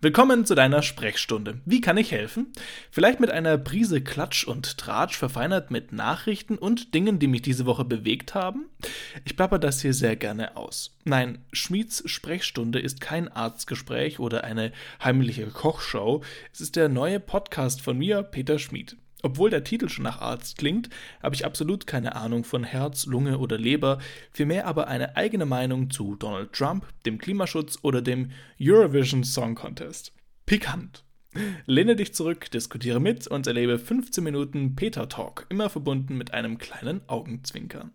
Willkommen zu deiner Sprechstunde. Wie kann ich helfen? Vielleicht mit einer Prise Klatsch und Tratsch verfeinert mit Nachrichten und Dingen, die mich diese Woche bewegt haben? Ich plapper das hier sehr gerne aus. Nein, Schmieds Sprechstunde ist kein Arztgespräch oder eine heimliche Kochshow. Es ist der neue Podcast von mir, Peter Schmid. Obwohl der Titel schon nach Arzt klingt, habe ich absolut keine Ahnung von Herz, Lunge oder Leber, vielmehr aber eine eigene Meinung zu Donald Trump, dem Klimaschutz oder dem Eurovision Song Contest. Pikant. Lehne dich zurück, diskutiere mit und erlebe 15 Minuten Peter Talk, immer verbunden mit einem kleinen Augenzwinkern.